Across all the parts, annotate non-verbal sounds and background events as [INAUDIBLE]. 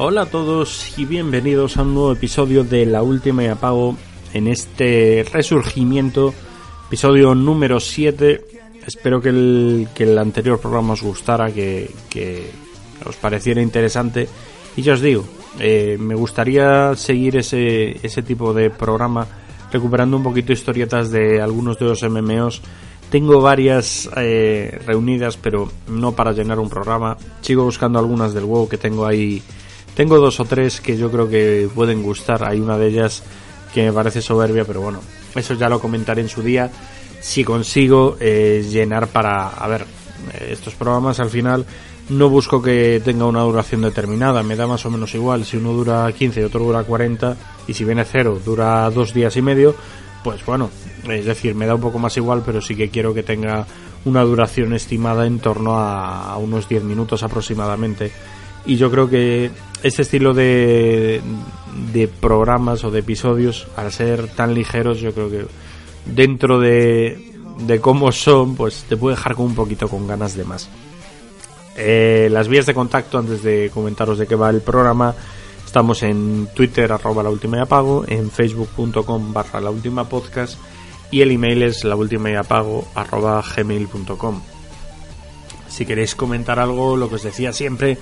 Hola a todos y bienvenidos a un nuevo episodio de La Última y Apago en este resurgimiento, episodio número 7. Espero que el, que el anterior programa os gustara, que, que os pareciera interesante. Y ya os digo, eh, me gustaría seguir ese, ese tipo de programa recuperando un poquito historietas de algunos de los MMOs. Tengo varias eh, reunidas, pero no para llenar un programa. Sigo buscando algunas del WoW que tengo ahí tengo dos o tres que yo creo que pueden gustar. Hay una de ellas que me parece soberbia, pero bueno, eso ya lo comentaré en su día. Si consigo eh, llenar para... A ver, estos programas al final no busco que tenga una duración determinada, me da más o menos igual. Si uno dura 15 y otro dura 40, y si viene cero dura dos días y medio, pues bueno, es decir, me da un poco más igual, pero sí que quiero que tenga una duración estimada en torno a unos 10 minutos aproximadamente. Y yo creo que este estilo de, de programas o de episodios, al ser tan ligeros, yo creo que dentro de, de cómo son, pues te puede dejar con un poquito con ganas de más. Eh, las vías de contacto, antes de comentaros de qué va el programa, estamos en Twitter, arroba la última y apago, en facebook.com barra la última podcast y el email es la última y apago arroba gmail.com. Si queréis comentar algo, lo que os decía siempre,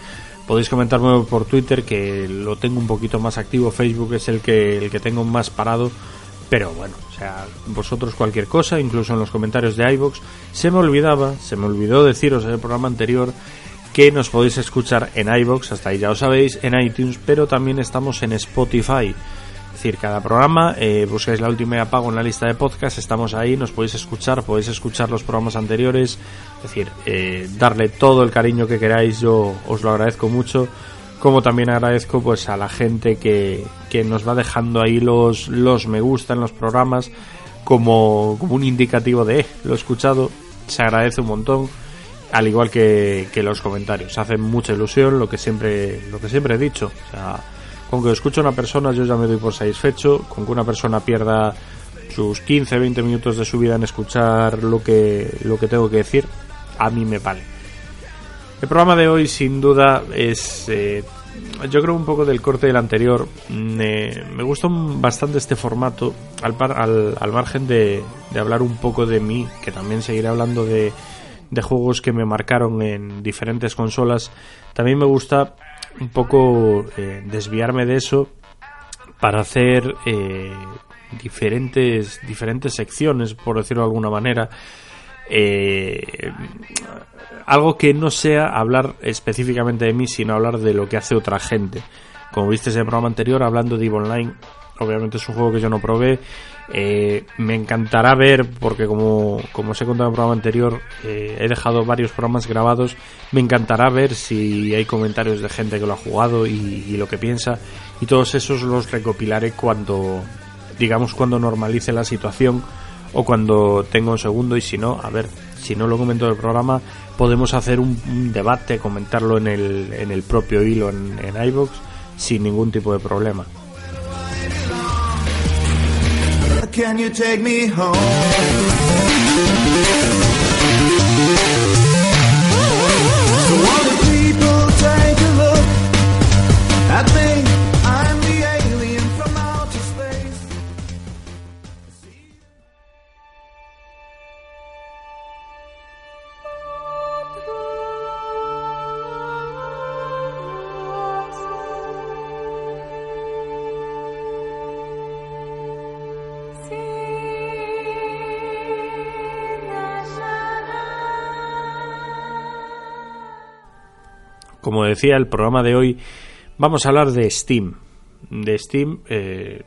podéis comentarme por Twitter que lo tengo un poquito más activo, Facebook es el que el que tengo más parado, pero bueno, o sea, vosotros cualquier cosa, incluso en los comentarios de iVoox, se me olvidaba, se me olvidó deciros en el programa anterior que nos podéis escuchar en iVoox, hasta ahí ya lo sabéis, en iTunes, pero también estamos en Spotify. Es decir, cada programa, eh, buscáis la última y apago en la lista de podcast, estamos ahí, nos podéis escuchar, podéis escuchar los programas anteriores, es decir, eh, darle todo el cariño que queráis, yo os lo agradezco mucho, como también agradezco pues a la gente que, que nos va dejando ahí los, los me gusta en los programas como, como un indicativo de, eh, lo he escuchado, se agradece un montón al igual que, que los comentarios. Hace mucha ilusión lo que siempre lo que siempre he dicho. O sea con que escuche a una persona yo ya me doy por satisfecho, con que una persona pierda sus 15, 20 minutos de su vida en escuchar lo que, lo que tengo que decir, a mí me vale. El programa de hoy sin duda es, eh, yo creo un poco del corte del anterior, me, me gusta bastante este formato, al, margen de, hablar un poco de mí, que también seguiré hablando de, de juegos que me marcaron en diferentes consolas, también me gusta un poco eh, desviarme de eso para hacer eh, diferentes diferentes secciones por decirlo de alguna manera eh, algo que no sea hablar específicamente de mí sino hablar de lo que hace otra gente como viste en el programa anterior hablando de EVE Online obviamente es un juego que yo no probé eh, me encantará ver, porque como, como os he contado en el programa anterior, eh, he dejado varios programas grabados. Me encantará ver si hay comentarios de gente que lo ha jugado y, y, lo que piensa. Y todos esos los recopilaré cuando, digamos, cuando normalice la situación o cuando tenga un segundo. Y si no, a ver, si no lo comento en el programa, podemos hacer un, debate, comentarlo en el, en el propio hilo en, en iVoox sin ningún tipo de problema. Como decía, el programa de hoy vamos a hablar de Steam. De Steam, eh,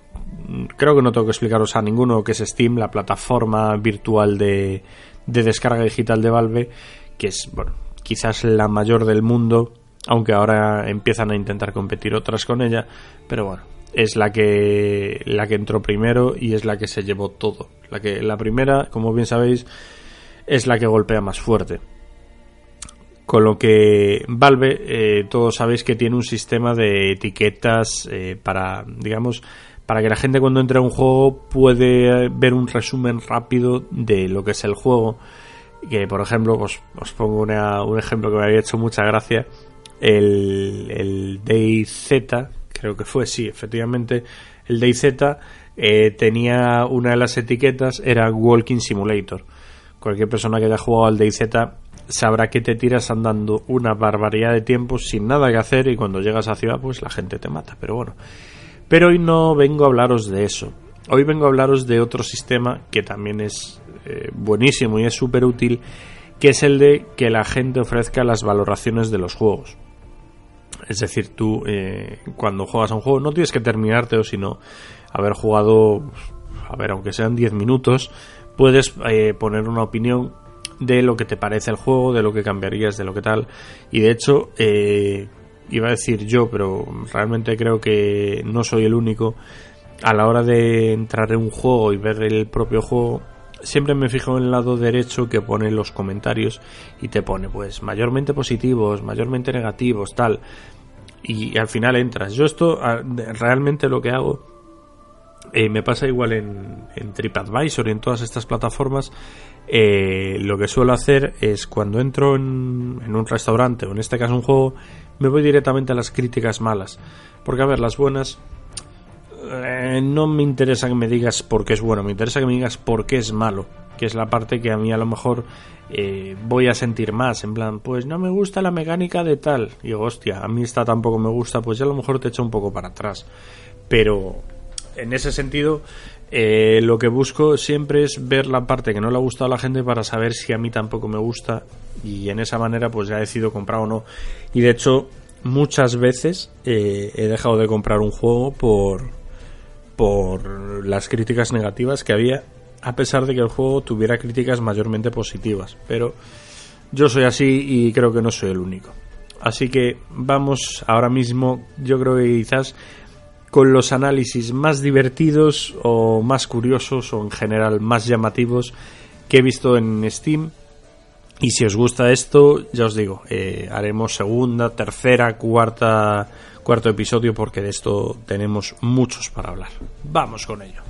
creo que no tengo que explicaros a ninguno qué es Steam, la plataforma virtual de, de descarga digital de Valve, que es, bueno, quizás la mayor del mundo, aunque ahora empiezan a intentar competir otras con ella, pero bueno, es la que la que entró primero y es la que se llevó todo. La que la primera, como bien sabéis, es la que golpea más fuerte. Con lo que Valve, eh, todos sabéis que tiene un sistema de etiquetas eh, para, digamos, para que la gente cuando entre a un juego puede ver un resumen rápido de lo que es el juego. Que, por ejemplo, pues, os pongo un ejemplo que me había hecho mucha gracia. el, el DayZ, creo que fue, sí, efectivamente, el DayZ eh, tenía una de las etiquetas, era Walking Simulator. Cualquier persona que haya jugado al DayZ sabrá que te tiras andando una barbaridad de tiempo sin nada que hacer y cuando llegas a ciudad pues la gente te mata. Pero bueno, pero hoy no vengo a hablaros de eso. Hoy vengo a hablaros de otro sistema que también es eh, buenísimo y es súper útil, que es el de que la gente ofrezca las valoraciones de los juegos. Es decir, tú eh, cuando juegas a un juego no tienes que terminarte o sino haber jugado, a ver, aunque sean 10 minutos, puedes eh, poner una opinión de lo que te parece el juego, de lo que cambiarías, de lo que tal. Y de hecho, eh, iba a decir yo, pero realmente creo que no soy el único. A la hora de entrar en un juego y ver el propio juego, siempre me fijo en el lado derecho que pone los comentarios y te pone, pues, mayormente positivos, mayormente negativos, tal. Y, al final entras. Yo esto realmente lo que hago eh, me pasa igual en, TripAdvisor y en todas estas plataformas. Eh, lo que suelo hacer es cuando entro en, un restaurante o en este caso un juego, me voy directamente a las críticas malas. Porque a ver, las buenas eh, no me interesa que me digas por qué es bueno, me interesa que me digas por qué es malo. Que es la parte que a mí a lo mejor voy a sentir más. En plan, pues no me gusta la mecánica de tal. Y digo, hostia, a mí esta tampoco me gusta, pues ya a lo mejor te echa un poco para atrás. Pero en ese sentido, eh, lo que busco siempre es ver la parte que no le ha gustado a la gente para saber si a mí tampoco me gusta y en esa manera pues ya decido comprar o no. Y de hecho, muchas veces eh, he dejado de comprar un juego por, por las críticas negativas que había, a pesar de que el juego tuviera críticas mayormente positivas. Pero yo soy así y creo que no soy el único. Así que vamos ahora mismo, yo creo que quizás con los análisis más divertidos o más curiosos o en general más llamativos que he visto en Steam. Y si os gusta esto, ya os digo, eh, haremos segunda, tercera, cuarta, cuarto episodio porque de esto tenemos muchos para hablar. Vamos con ello.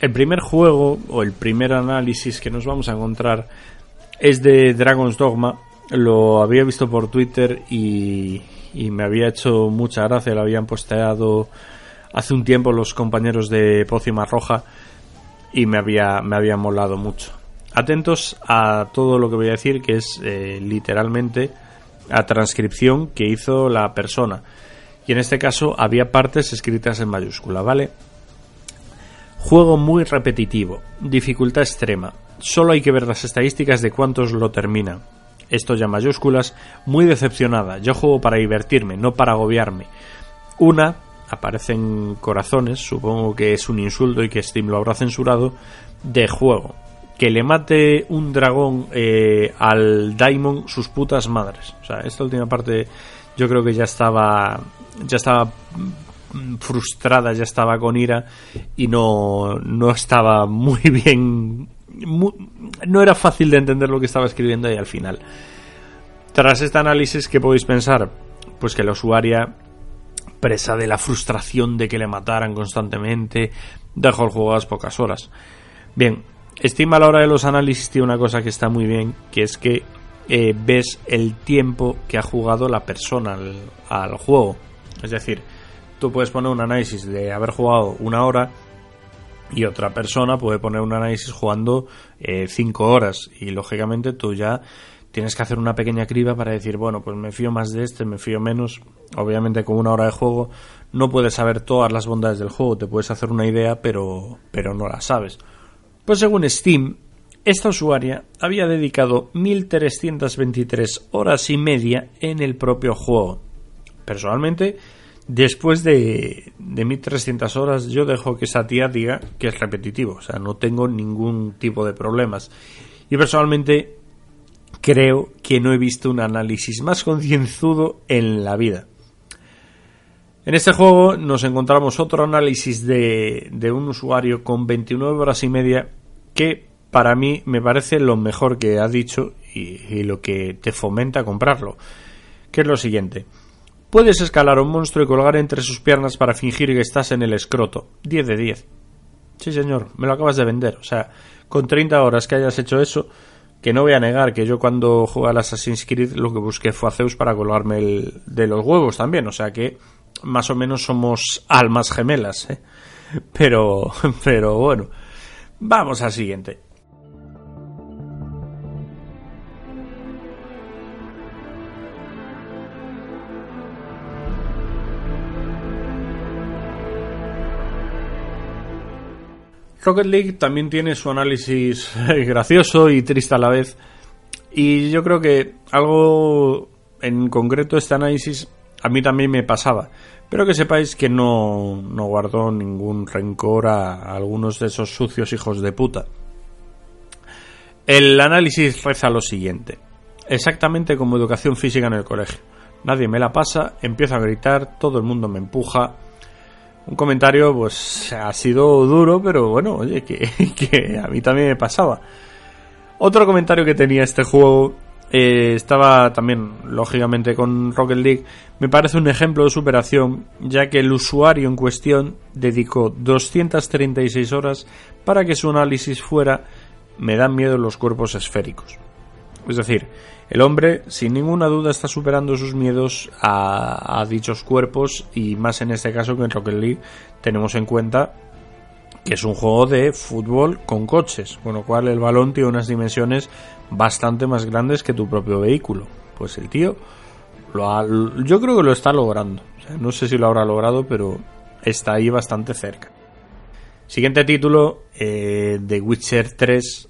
El primer juego o el primer análisis que nos vamos a encontrar es de Dragon's Dogma. Lo había visto por Twitter y, me había hecho mucha gracia. Lo habían posteado hace un tiempo los compañeros de Pócima Roja y me había, me había molado mucho. Atentos a todo lo que voy a decir, que es eh, literalmente a transcripción que hizo la persona. Y en este caso había partes escritas en mayúscula, ¿vale? Juego muy repetitivo, dificultad extrema. Solo hay que ver las estadísticas de cuántos lo terminan. Esto ya mayúsculas, muy decepcionada. Yo juego para divertirme, no para agobiarme. Una, aparecen corazones, supongo que es un insulto y que Steam lo habrá censurado, de juego. Que le mate un dragón eh, al Daimon sus putas madres. O sea, esta última parte yo creo que ya estaba ya estaba frustrada, ya estaba con ira y no, no estaba muy [LAUGHS] bien. no era fácil de entender lo que estaba escribiendo ahí al final. Tras este análisis, ¿qué podéis pensar? Pues que la usuaria, presa de la frustración de que le mataran constantemente, dejó el juego a las pocas horas. Bien, Steam a la hora de los análisis tiene una cosa que está muy bien, que es que eh, ves el tiempo que ha jugado la persona al juego. Es decir, tú puedes poner un análisis de haber jugado una hora y otra persona puede poner un análisis jugando eh, cinco horas y lógicamente tú ya tienes que hacer una pequeña criba para decir, bueno, pues me fío más de este, me fío menos. Obviamente con una hora de juego no puedes saber todas las bondades del juego, te puedes hacer una idea, pero, pero no la sabes. Pues según Steam, esta usuaria había dedicado 1323 horas y media en el propio juego. Personalmente, Después de, de 1300 horas, yo dejo que esa tía diga que es repetitivo, o sea, no tengo ningún tipo de problemas. Y personalmente creo que no he visto un análisis más concienzudo en la vida. En este juego nos encontramos otro análisis de, un usuario con 29 horas y media que para mí me parece lo mejor que ha dicho y, lo que te fomenta comprarlo. Que es lo siguiente. Puedes escalar a un monstruo y colgar entre sus piernas para fingir que estás en el escroto. 10 de 10. Sí, señor, me lo acabas de vender. O sea, con 30 horas que hayas hecho eso, que no voy a negar que yo cuando jugué al Assassin's Creed lo que busqué fue a Zeus para colgarme el, de los huevos también, o sea que más o menos somos almas gemelas, ¿eh? pero, [LAUGHS] pero bueno, vamos al siguiente. Rocket League también tiene su análisis gracioso y triste a la vez. Y yo creo que algo en concreto este análisis a mí también me pasaba. Pero que sepáis que no, no guardó ningún rencor a, algunos de esos sucios hijos de puta. El análisis reza lo siguiente. Exactamente como educación física en el colegio. Nadie me la pasa, empiezo a gritar, todo el mundo me empuja, un comentario pues ha sido duro, pero bueno, oye, [LAUGHS] que, a mí también me pasaba. Otro comentario que tenía este juego eh, estaba también, lógicamente, con Rocket League. Me parece un ejemplo de superación, ya que el usuario en cuestión dedicó 236 horas para que su análisis fuera Me dan miedo los cuerpos esféricos. Es decir, el hombre, sin ninguna duda, está superando sus miedos a, dichos cuerpos y más en este caso que en Rocket League tenemos en cuenta que es un juego de fútbol con coches, con lo cual el balón tiene unas dimensiones bastante más grandes que tu propio vehículo. Pues el tío yo creo que lo está logrando. no sé si lo habrá logrado, pero está ahí bastante cerca. Siguiente título, eh, The Witcher 3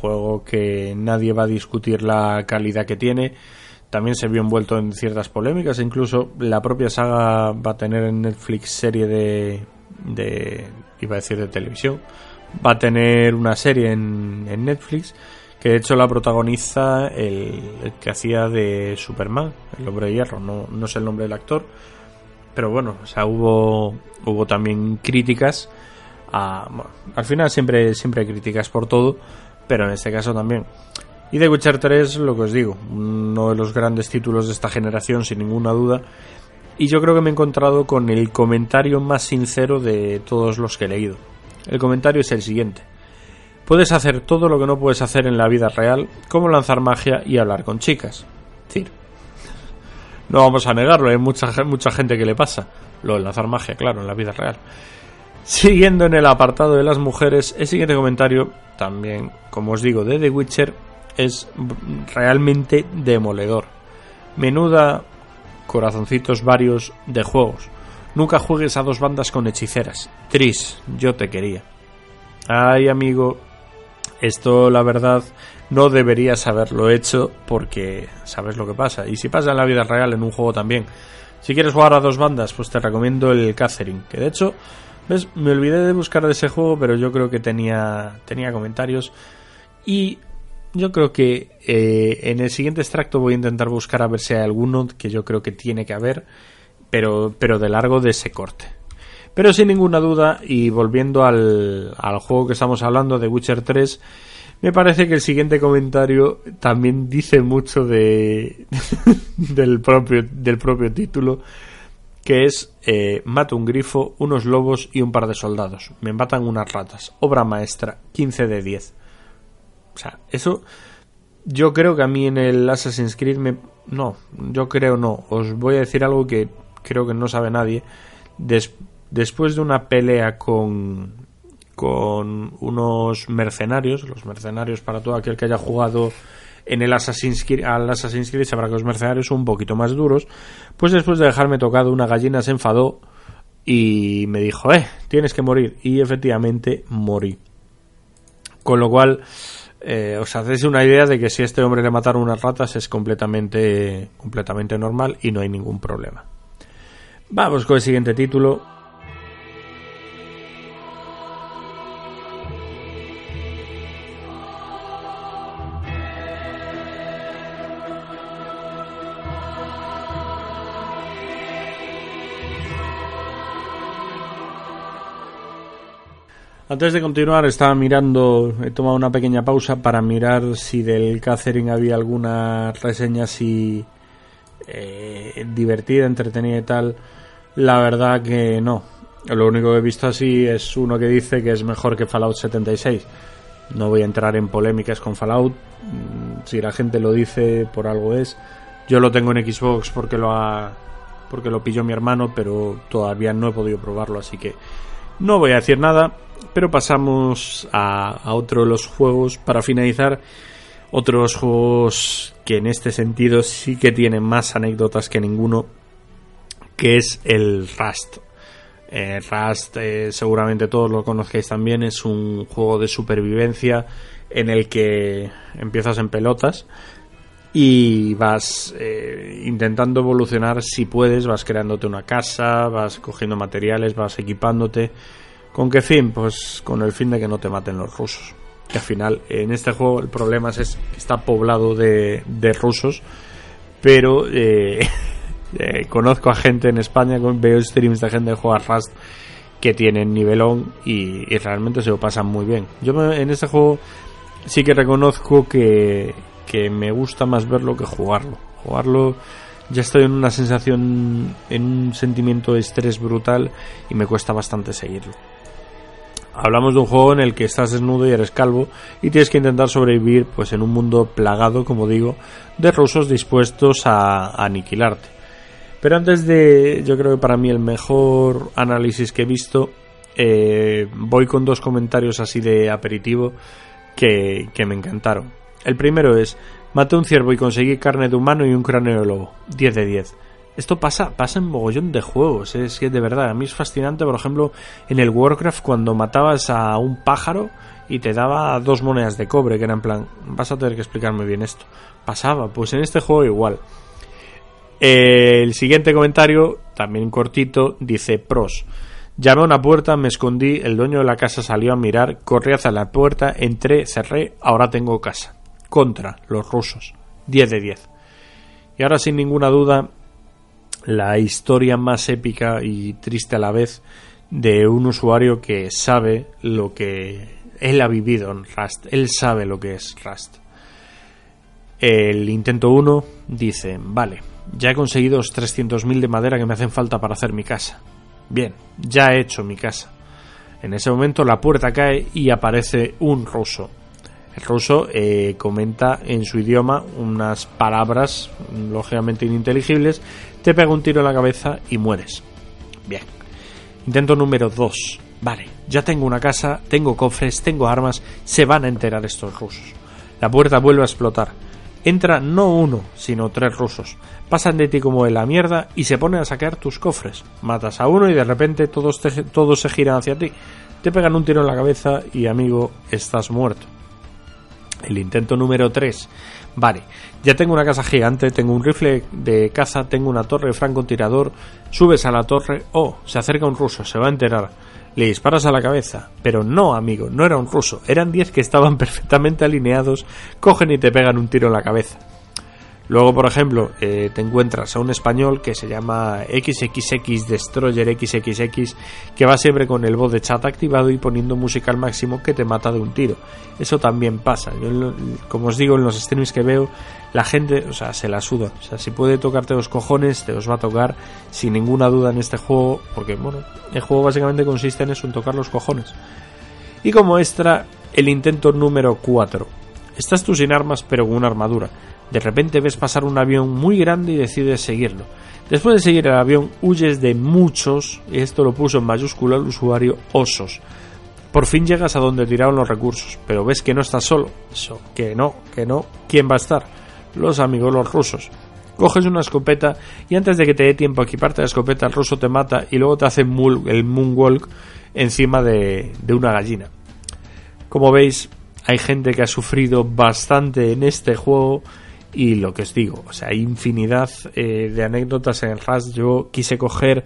juego que nadie va a discutir la calidad que tiene. También se vio envuelto en ciertas polémicas, incluso la propia saga va a tener en Netflix serie de, de iba a decir de televisión, va a tener una serie en, en Netflix que de hecho la protagoniza el, que hacía de Superman, el hombre de hierro, no, no sé el nombre del actor, pero bueno, o sea, hubo, hubo también críticas a, al final siempre, siempre hay críticas por todo, pero en este caso también. Y The Witcher 3, lo que os digo, uno de los grandes títulos de esta generación, sin ninguna duda. Y yo creo que me he encontrado con el comentario más sincero de todos los que he leído. El comentario es el siguiente. Puedes hacer todo lo que no puedes hacer en la vida real, como lanzar magia y hablar con chicas. Es [LAUGHS] decir, no vamos a negarlo, hay mucha, mucha gente que le pasa. Lo de lanzar magia, claro, en la vida real. Siguiendo en el apartado de las mujeres, el siguiente comentario, también, como os digo, de The Witcher, es realmente demoledor. Menuda corazoncitos varios de juegos. Nunca juegues a dos bandas con hechiceras. Tris, yo te quería. Ay, amigo, esto la verdad no deberías haberlo hecho porque sabes lo que pasa. Y si pasa en la vida real, en un juego también. Si quieres jugar a dos bandas, pues te recomiendo el Catherine, que de hecho ¿Ves? Me olvidé de buscar de ese juego, pero yo creo que tenía, tenía comentarios. Y yo creo que eh, en el siguiente extracto voy a intentar buscar a ver si hay alguno que yo creo que tiene que haber, pero, pero de largo de ese corte. Pero sin ninguna duda, y volviendo al, al juego que estamos hablando, de Witcher 3, me parece que el siguiente comentario también dice mucho de, [LAUGHS] del, propio, del propio título que es eh, mato un grifo, unos lobos y un par de soldados. Me matan unas ratas. Obra maestra, 15 de 10. O sea, eso yo creo que a mí en el Assassin's Creed me... No, yo creo no. Os voy a decir algo que creo que no sabe nadie. después de una pelea con, con unos mercenarios, los mercenarios para todo aquel que haya jugado en el Assassin's Creed, al Assassin's Creed sabrá que los mercenarios son un poquito más duros, pues después de dejarme tocado una gallina se enfadó y me dijo, eh, tienes que morir. Y efectivamente morí. Con lo cual, eh, os hacéis una idea de que si este hombre le mataron unas ratas es completamente, completamente normal y no hay ningún problema. Vamos con el siguiente título, Antes de continuar, estaba mirando, he tomado una pequeña pausa para mirar si del Catherine había alguna reseña así eh, divertida, entretenida y tal. La verdad que no. Lo único que he visto así es uno que dice que es mejor que Fallout 76. No voy a entrar en polémicas con Fallout. Mm, si la gente lo dice, por algo es. Yo lo tengo en Xbox porque lo ha porque lo pilló mi hermano, pero todavía no he podido probarlo, así que no voy a decir nada, pero pasamos a, otro de los juegos para finalizar. Otros juegos que en este sentido sí que tienen más anécdotas que ninguno, que es el Rust. Eh, Rust, eh, seguramente todos lo conozcáis también, es un juego de supervivencia en el que empiezas en pelotas y vas eh, intentando evolucionar si puedes, vas creándote una casa, vas cogiendo materiales, vas equipándote. ¿Con qué fin? Pues con el fin de que no te maten los rusos. Que al final en este juego el problema es, que está poblado de, rusos, pero eh, [LAUGHS] eh, conozco a gente en España, veo streams de gente que juega Rust que tienen nivelón y, realmente se lo pasan muy bien. Yo en este juego sí que reconozco que, que me gusta más verlo que jugarlo. Jugarlo ya estoy en una sensación, en un sentimiento de estrés brutal y me cuesta bastante seguirlo. Hablamos de un juego en el que estás desnudo y eres calvo y tienes que intentar sobrevivir pues en un mundo plagado, como digo, de rusos dispuestos a, aniquilarte. Pero antes de, yo creo que para mí el mejor análisis que he visto, eh, voy con dos comentarios así de aperitivo que, que me encantaron. El primero es, maté un ciervo y conseguí carne de humano y un cráneo de lobo. 10 de 10. Esto pasa, pasa en mogollón de juegos, es que de verdad, a mí es fascinante, por ejemplo, en el Warcraft cuando matabas a un pájaro y te daba dos monedas de cobre, que era en plan, vas a tener que explicarme bien esto. Pasaba, pues en este juego igual. el siguiente comentario, también cortito, dice pros. Llamé a una puerta, me escondí, el dueño de la casa salió a mirar, corrí hacia la puerta, entré, cerré, ahora tengo casa contra los rusos. 10 de 10. Y ahora sin ninguna duda la historia más épica y triste a la vez de un usuario que sabe lo que él ha vivido en Rust. Él sabe lo que es Rust. El intento 1 dice, vale, ya he conseguido los 300.000 de madera que me hacen falta para hacer mi casa. Bien, ya he hecho mi casa. En ese momento la puerta cae y aparece un ruso el ruso eh, comenta en su idioma unas palabras lógicamente ininteligibles, te pega un tiro en la cabeza y mueres. Bien. Intento número 2. Vale, ya tengo una casa, tengo cofres, tengo armas, se van a enterar estos rusos. La puerta vuelve a explotar. Entra no uno, sino tres rusos. Pasan de ti como de la mierda y se ponen a saquear tus cofres. Matas a uno y de repente todos, todos se giran hacia ti. Te pegan un tiro en la cabeza y amigo, estás muerto. El intento número 3. Vale, ya tengo una casa gigante, tengo un rifle de caza, tengo una torre de francotirador. Subes a la torre, oh, se acerca un ruso, se va a enterar. Le disparas a la cabeza. Pero no, amigo, no era un ruso. Eran 10 que estaban [LAUGHS] perfectamente alineados, cogen y te pegan un tiro en la cabeza. Luego, por ejemplo, eh, te encuentras a un español que se llama XXX Destroyer XXX, que va siempre con el voz de chat activado y poniendo música al máximo que te mata de un tiro. Eso también pasa. Yo, como os digo, en los streams que veo, la gente, o sea, se la suda. O sea, si puede tocarte los cojones, te los va a tocar sin ninguna duda en este juego, porque, bueno, el juego básicamente consiste en eso, en tocar los cojones. Y como extra, el intento número 4. Estás tú sin armas, pero con una armadura de repente ves pasar un avión muy grande y decides seguirlo. Después de seguir el avión, huyes de muchos, y esto lo puso en mayúscula el usuario, osos. Por fin llegas a donde tiraron los recursos, pero ves que no estás solo. Eso, que no, que no. ¿Quién va a estar? Los amigos, los rusos. Coges una escopeta y antes de que te dé tiempo a equiparte la escopeta, el ruso te mata y luego te hace el moonwalk encima de, de una gallina. Como veis, hay gente que ha sufrido bastante en este juego y lo que os digo, o sea, hay infinidad eh, de anécdotas en el Rust. Yo quise coger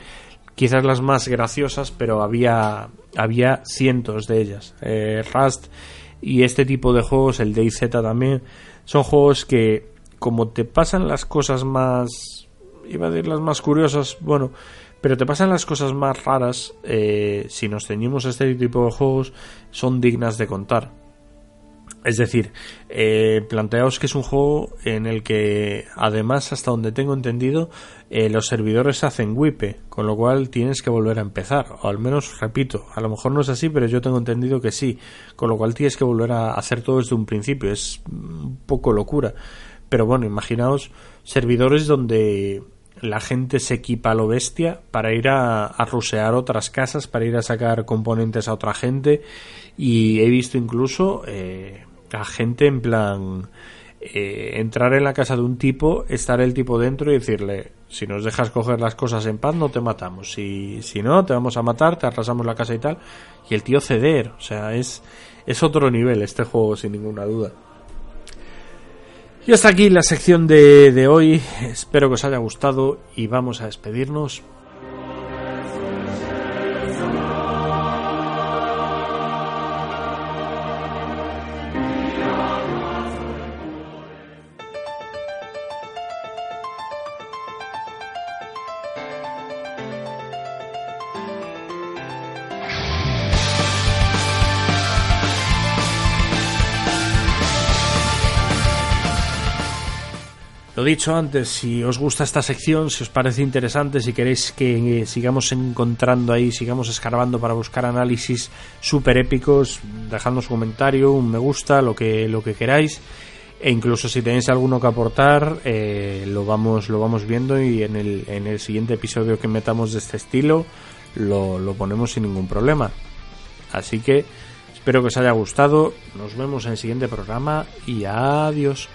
quizás las más graciosas, pero había, había cientos de ellas. Eh, Rust y este tipo de juegos, el DayZ también, son juegos que, como te pasan las cosas más iba a decir las más curiosas, bueno, pero te pasan las cosas más raras, eh, si nos ceñimos a este tipo de juegos, son dignas de contar. Es decir, eh, planteaos que es un juego en el que, además, hasta donde tengo entendido, eh, los servidores hacen wipe, con lo cual tienes que volver a empezar. O al menos, repito, a lo mejor no es así, pero yo tengo entendido que sí. Con lo cual tienes que volver a hacer todo desde un principio. Es un poco locura. Pero bueno, imaginaos servidores donde la gente se equipa a lo bestia para ir a, a rusear otras casas, para ir a sacar componentes a otra gente. Y he visto incluso eh, a gente en plan eh, entrar en la casa de un tipo, estar el tipo dentro y decirle, si nos dejas coger las cosas en paz, no te matamos. Si, si no, te vamos a matar, te arrasamos la casa y tal. Y el tío ceder, o sea, es, es otro nivel este juego, sin ninguna duda. Y hasta aquí la sección de, de hoy. Espero que os haya gustado y vamos a despedirnos. Dicho antes, si os gusta esta sección, si os parece interesante, si queréis que eh, sigamos encontrando ahí, sigamos escarbando para buscar análisis súper épicos, dejadnos un comentario, un me gusta, lo que, lo que queráis. E incluso si tenéis alguno que aportar, eh, lo, vamos, lo vamos viendo y en el, en el siguiente episodio que metamos de este estilo, lo, lo ponemos sin ningún problema. Así que espero que os haya gustado, nos vemos en el siguiente programa y adiós.